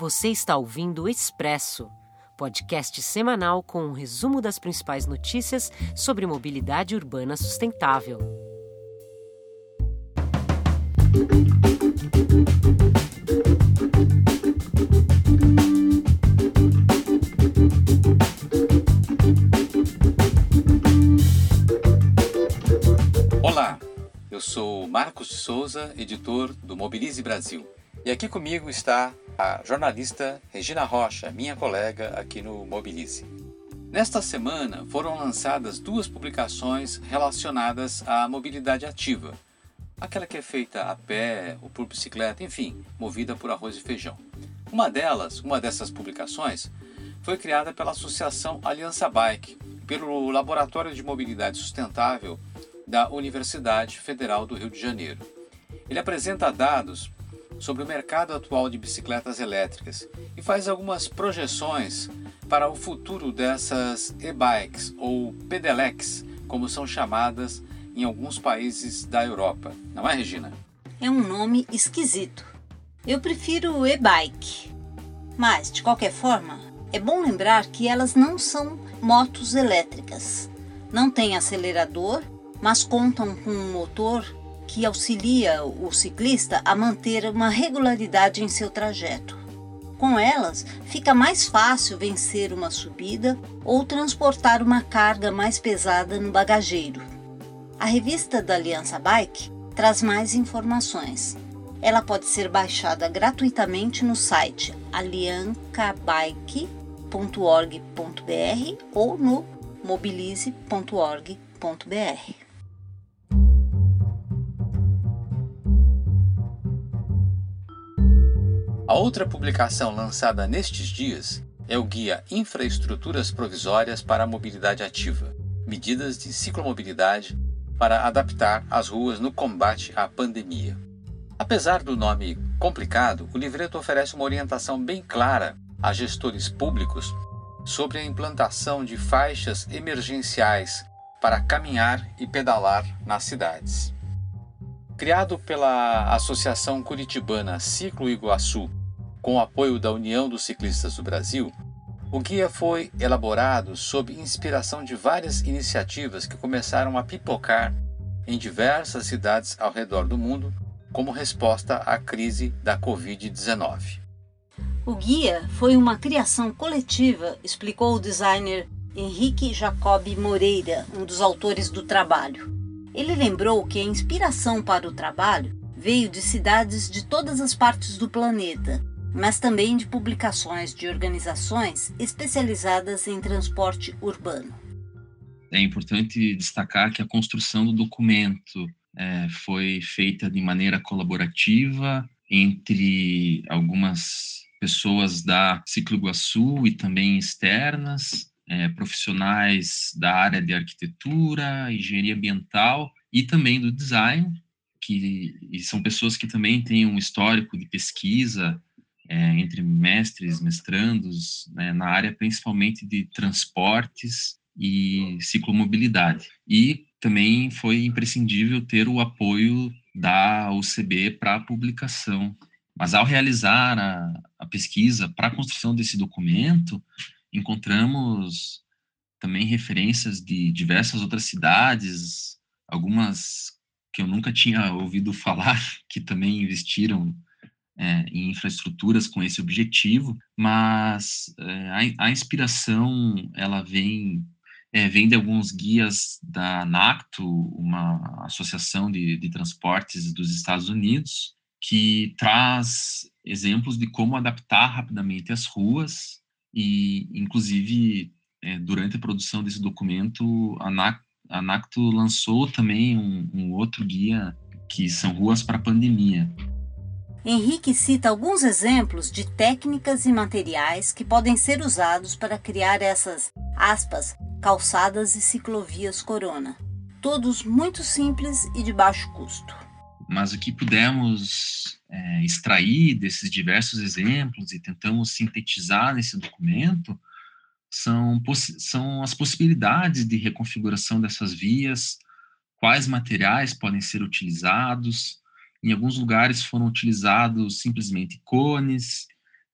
Você está ouvindo o Expresso, podcast semanal com um resumo das principais notícias sobre mobilidade urbana sustentável. Olá, eu sou Marcos Souza, editor do Mobilize Brasil. E aqui comigo está a jornalista Regina Rocha, minha colega aqui no Mobilize. Nesta semana foram lançadas duas publicações relacionadas à mobilidade ativa, aquela que é feita a pé ou por bicicleta, enfim, movida por arroz e feijão. Uma delas, uma dessas publicações, foi criada pela Associação Aliança Bike, pelo Laboratório de Mobilidade Sustentável da Universidade Federal do Rio de Janeiro. Ele apresenta dados sobre o mercado atual de bicicletas elétricas e faz algumas projeções para o futuro dessas e-bikes ou pedelecs, como são chamadas em alguns países da Europa. Não é, Regina? É um nome esquisito. Eu prefiro e-bike. Mas, de qualquer forma, é bom lembrar que elas não são motos elétricas. Não têm acelerador, mas contam com um motor que auxilia o ciclista a manter uma regularidade em seu trajeto. Com elas, fica mais fácil vencer uma subida ou transportar uma carga mais pesada no bagageiro. A revista da Aliança Bike traz mais informações. Ela pode ser baixada gratuitamente no site aliancabike.org.br ou no mobilize.org.br. outra publicação lançada nestes dias é o Guia Infraestruturas Provisórias para a Mobilidade Ativa Medidas de Ciclomobilidade para adaptar as ruas no combate à pandemia. Apesar do nome complicado, o livreto oferece uma orientação bem clara a gestores públicos sobre a implantação de faixas emergenciais para caminhar e pedalar nas cidades. Criado pela Associação Curitibana Ciclo Iguaçu com o apoio da União dos Ciclistas do Brasil, o guia foi elaborado sob inspiração de várias iniciativas que começaram a pipocar em diversas cidades ao redor do mundo como resposta à crise da Covid-19. O guia foi uma criação coletiva, explicou o designer Henrique Jacob Moreira, um dos autores do trabalho. Ele lembrou que a inspiração para o trabalho veio de cidades de todas as partes do planeta mas também de publicações de organizações especializadas em transporte urbano. É importante destacar que a construção do documento é, foi feita de maneira colaborativa entre algumas pessoas da Ciclo Iguaçu e também externas, é, profissionais da área de arquitetura, engenharia ambiental e também do design, que são pessoas que também têm um histórico de pesquisa é, entre mestres, mestrandos, né, na área principalmente de transportes e ciclomobilidade. E também foi imprescindível ter o apoio da UCB para a publicação. Mas ao realizar a, a pesquisa para a construção desse documento, encontramos também referências de diversas outras cidades, algumas que eu nunca tinha ouvido falar, que também investiram é, em infraestruturas com esse objetivo, mas é, a, a, inspiração ela vem é, vem de alguns guias da NACTO, uma associação de, de transportes dos Estados Unidos, que traz exemplos de como adaptar rapidamente as ruas e, inclusive, é, durante a produção desse documento, a, NAC, a NACTO lançou também um, um outro guia que são ruas para a pandemia. Henrique cita alguns exemplos de técnicas e materiais que podem ser usados para criar essas, aspas, calçadas e ciclovias Corona. Todos muito simples e de baixo custo. Mas o que pudemos é, extrair desses diversos exemplos e tentamos sintetizar nesse documento são, são as possibilidades de reconfiguração dessas vias, quais materiais podem ser utilizados, em alguns lugares foram utilizados simplesmente cones,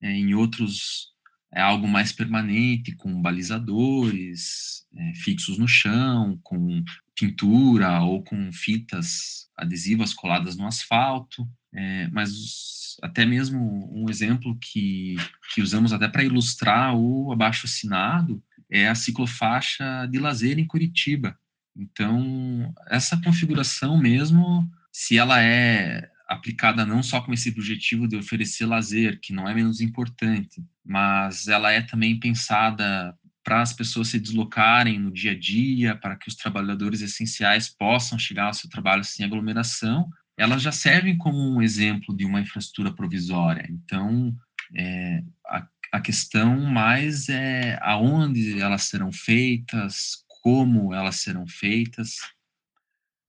é, em outros é algo mais permanente, com balizadores é, fixos no chão, com pintura ou com fitas adesivas coladas no asfalto. É, mas até mesmo um exemplo que, que usamos até para ilustrar o abaixo assinado é a ciclofaixa de lazer em Curitiba. Então, essa configuração mesmo, se ela é aplicada não só com esse objetivo de oferecer lazer, que não é menos importante, mas ela é também pensada para as pessoas se deslocarem no dia a dia, para que os trabalhadores essenciais possam chegar ao seu trabalho sem aglomeração, elas já servem como um exemplo de uma infraestrutura provisória. Então, é, a, a questão mais é aonde elas serão feitas, como elas serão feitas,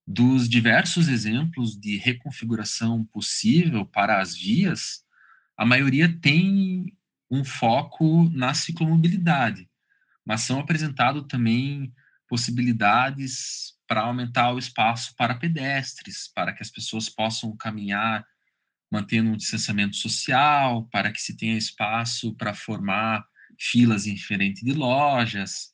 dos diversos exemplos de reconfiguração possível para as vias, a maioria tem um foco na ciclomobilidade, mas são apresentados também possibilidades para aumentar o espaço para pedestres, para que as pessoas possam caminhar mantendo um distanciamento social, para que se tenha espaço para formar filas em frente de lojas,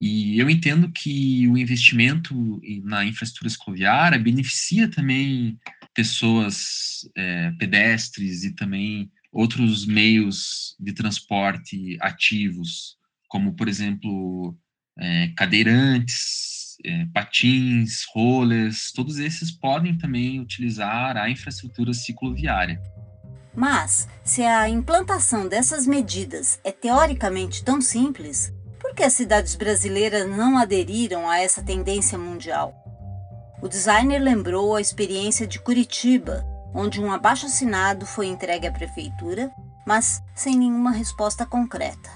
e eu entendo que o investimento na infraestrutura escoviária beneficia também pessoas é, pedestres e também outros meios de transporte ativos, como, por exemplo, é, cadeirantes, é, patins, rollers, todos esses podem também utilizar a infraestrutura cicloviária. Mas, se a implantação dessas medidas é teoricamente tão simples, que as cidades brasileiras não aderiram a essa tendência mundial? O designer lembrou a experiência de Curitiba, onde um abaixo-assinado foi entregue à prefeitura, mas sem nenhuma resposta concreta.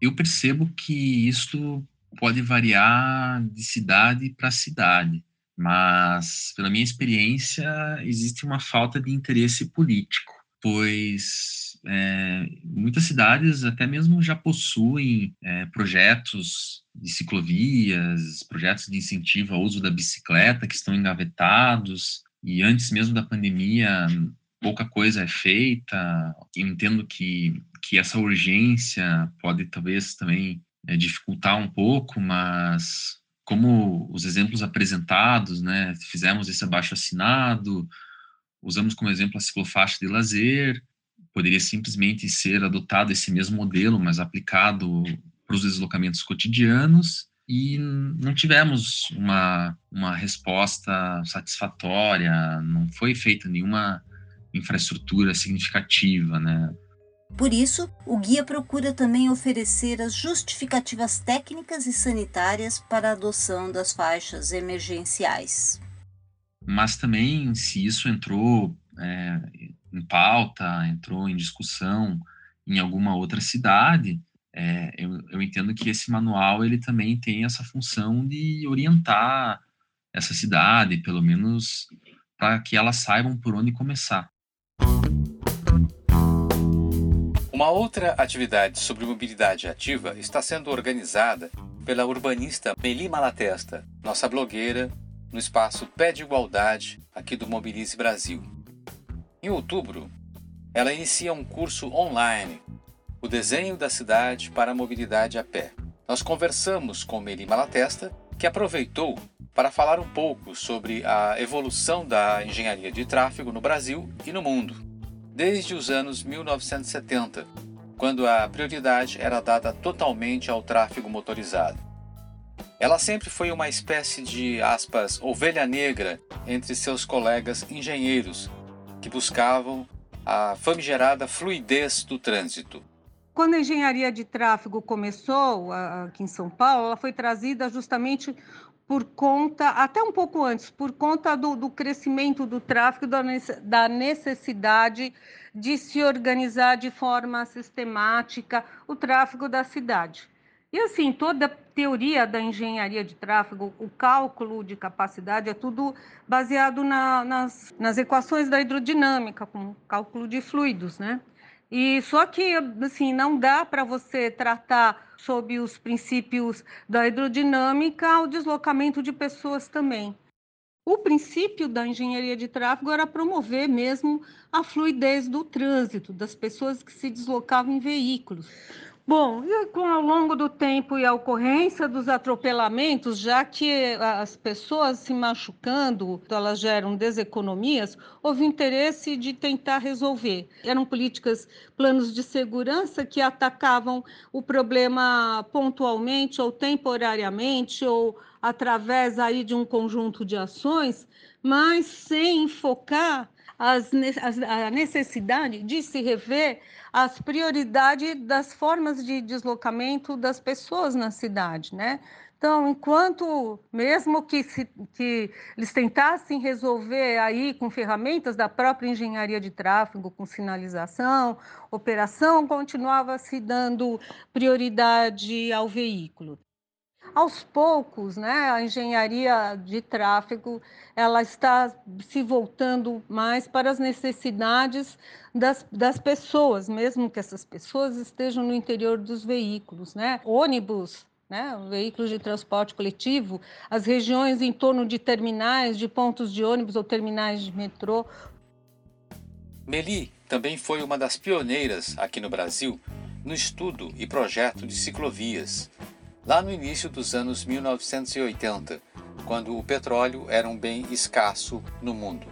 Eu percebo que isso pode variar de cidade para cidade, mas, pela minha experiência, existe uma falta de interesse político, pois é, muitas cidades até mesmo já possuem é, projetos de ciclovias, projetos de incentivo ao uso da bicicleta que estão engavetados, e antes mesmo da pandemia, pouca coisa é feita. Eu entendo que, que essa urgência pode talvez também é, dificultar um pouco, mas como os exemplos apresentados, né, fizemos esse abaixo assinado, usamos como exemplo a ciclofaixa de lazer, poderia simplesmente ser adotado esse mesmo modelo, mas aplicado para os deslocamentos cotidianos e não tivemos uma, uma resposta satisfatória, não foi feita nenhuma infraestrutura significativa, né? Por isso, o guia procura também oferecer as justificativas técnicas e sanitárias para a adoção das faixas emergenciais. Mas também, se isso entrou é, pauta, entrou em discussão em alguma outra cidade, é, eu, eu, entendo que esse manual ele também tem essa função de orientar essa cidade, pelo menos para que elas saibam por onde começar. Uma outra atividade sobre mobilidade ativa está sendo organizada pela urbanista Meli Malatesta, nossa blogueira, no espaço Pé de Igualdade aqui do Mobilize Brasil. Em outubro, ela inicia um curso online, O Desenho da Cidade para a Mobilidade a Pé. Nós conversamos com Meli Malatesta, que aproveitou para falar um pouco sobre a evolução da engenharia de tráfego no Brasil e no mundo, desde os anos 1970, quando a prioridade era dada totalmente ao tráfego motorizado. Ela sempre foi uma espécie de, aspas, ovelha negra entre seus colegas engenheiros que buscavam a famigerada fluidez do trânsito. Quando a engenharia de tráfego começou aqui em São Paulo, ela foi trazida justamente por conta, até um pouco antes, por conta do, do crescimento do tráfego, da necessidade de se organizar de forma sistemática o tráfego da cidade. E assim, toda teoria da engenharia de tráfego, o cálculo de capacidade, é tudo baseado na, nas, nas equações da hidrodinâmica, com cálculo de fluidos, né? E só que assim não dá para você tratar sob os princípios da hidrodinâmica o deslocamento de pessoas também. O princípio da engenharia de tráfego era promover mesmo a fluidez do trânsito, das pessoas que se deslocavam em veículos. Bom, e com ao longo do tempo e a ocorrência dos atropelamentos, já que as pessoas se machucando, elas geram deseconomias, houve interesse de tentar resolver. Eram políticas, planos de segurança que atacavam o problema pontualmente ou temporariamente ou através aí de um conjunto de ações, mas sem focar as, a necessidade de se rever as prioridades das formas de deslocamento das pessoas na cidade, né? Então, enquanto, mesmo que, se, que eles tentassem resolver aí com ferramentas da própria engenharia de tráfego, com sinalização, operação, continuava se dando prioridade ao veículo aos poucos, né, a engenharia de tráfego ela está se voltando mais para as necessidades das, das pessoas, mesmo que essas pessoas estejam no interior dos veículos, né? Ônibus, né, veículos de transporte coletivo, as regiões em torno de terminais, de pontos de ônibus ou terminais de metrô. Meli também foi uma das pioneiras aqui no Brasil no estudo e projeto de ciclovias lá no início dos anos 1980, quando o petróleo era um bem escasso no mundo.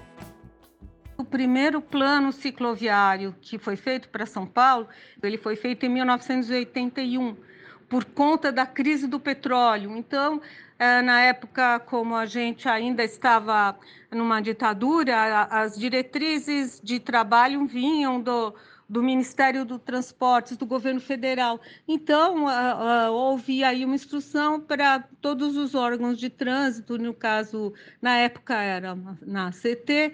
O primeiro plano cicloviário que foi feito para São Paulo, ele foi feito em 1981, por conta da crise do petróleo. Então, é, na época, como a gente ainda estava numa ditadura, as diretrizes de trabalho vinham do, do Ministério do Transportes, do governo federal. Então, houve aí uma instrução para todos os órgãos de trânsito, no caso, na época era na CT,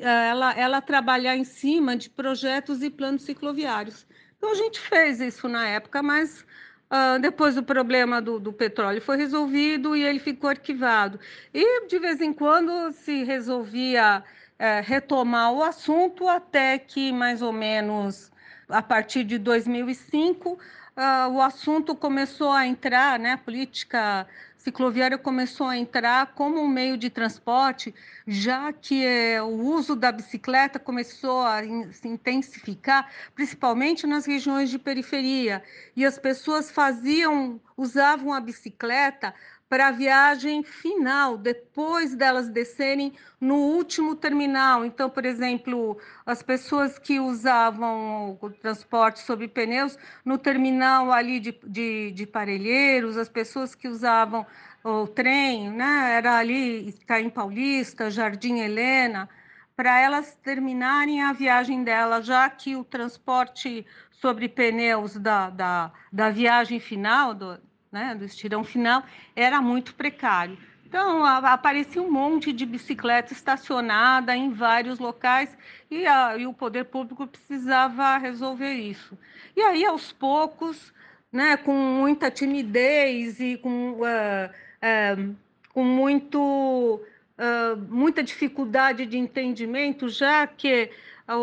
ela, ela trabalhar em cima de projetos e planos cicloviários. Então, a gente fez isso na época, mas Uh, depois o problema do, do, petróleo foi resolvido e ele ficou arquivado. E de vez em quando se resolvia é, retomar o assunto até que mais ou menos a partir de 2005 uh, ah, o assunto começou a entrar, né, a política cicloviária começou a entrar como um meio de transporte, já que é, o uso da bicicleta começou a in, se intensificar, principalmente nas regiões de periferia, e as pessoas faziam, usavam a bicicleta para a viagem final, depois delas descerem no último terminal. Então, por exemplo, as pessoas que usavam o transporte sobre pneus no terminal ali de, de, de Parelheiros, as pessoas que usavam o trem, né, era ali Caim Paulista, Jardim Helena, para elas terminarem a viagem delas, já que o transporte sobre pneus da, da, da viagem final, do, né, do estirão final, era muito precário. Então, aparecia um monte de bicicleta estacionada em vários locais e, a, e, o poder público precisava resolver isso. E aí, aos poucos, né, com muita timidez e com, uh, uh, com muito, uh, muita dificuldade de entendimento, já que a,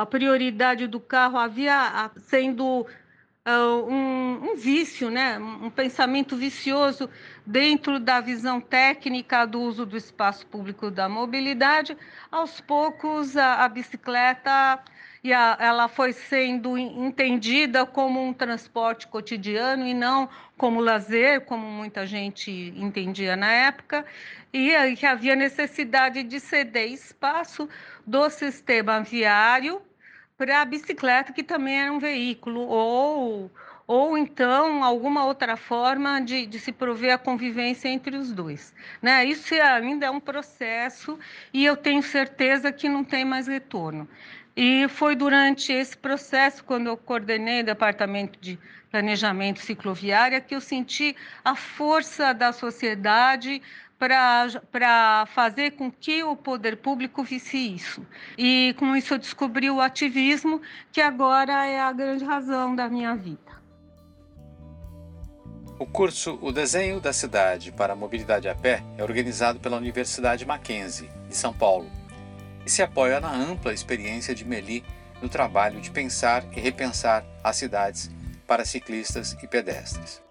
a prioridade do carro havia sendo um, um, vício, né? um pensamento vicioso dentro da visão técnica do uso do espaço público da mobilidade. Aos poucos, a, a bicicleta e a, ela foi sendo entendida como um transporte cotidiano e não como lazer, como muita gente entendia na época, e que havia necessidade de ceder espaço do sistema viário para a bicicleta, que também era um veículo, ou, ou então alguma outra forma de, de se prover a convivência entre os dois. Né? Isso ainda é um processo e eu tenho certeza que não tem mais retorno. E foi durante esse processo, quando eu coordenei o departamento de planejamento cicloviária, que eu senti a força da sociedade para fazer com que o poder público visse isso. E com isso eu descobri o ativismo, que agora é a grande razão da minha vida. O curso O Desenho da Cidade para a Mobilidade a Pé é organizado pela Universidade Mackenzie, de São Paulo, e se apoia na ampla experiência de Meli no trabalho de pensar e repensar as cidades para ciclistas e pedestres.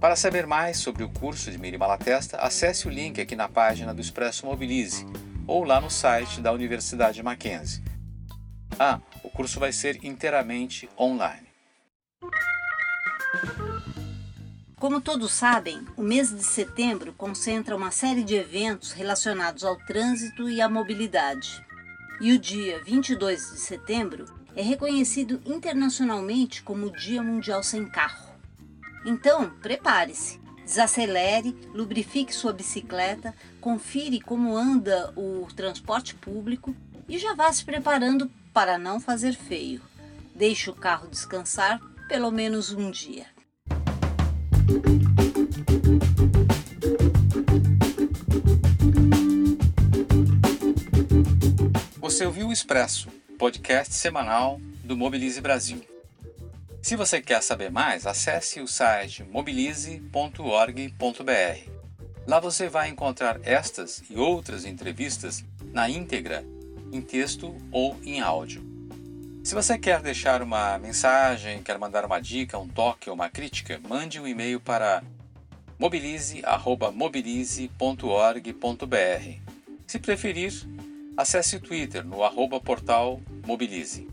Para saber mais sobre o curso de Miri Malatesta, acesse o link aqui na página do Expresso Mobilize ou lá no site da Universidade Mackenzie. Ah, o curso vai ser inteiramente online. Como todos sabem, o mês de setembro concentra uma série de eventos relacionados ao trânsito e à mobilidade. E o dia 22 de setembro é reconhecido internacionalmente como o Dia Mundial Sem Carro. Então, prepare-se, desacelere, lubrifique sua bicicleta, confire como anda o transporte público e já vá se preparando para não fazer feio. Deixe o carro descansar pelo menos um dia. Você ouviu o Expresso, podcast semanal do Mobilize Brasil. Se você quer saber mais, acesse o site mobilize.org.br. Lá você vai encontrar estas e outras entrevistas na íntegra, em texto ou em áudio. Se você quer deixar uma mensagem, quer mandar uma dica, um toque ou uma crítica, mande um e-mail para mobilize.mobilize.org.br. Se preferir, acesse o Twitter no arroba portal Mobilize.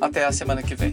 Até a semana que vem.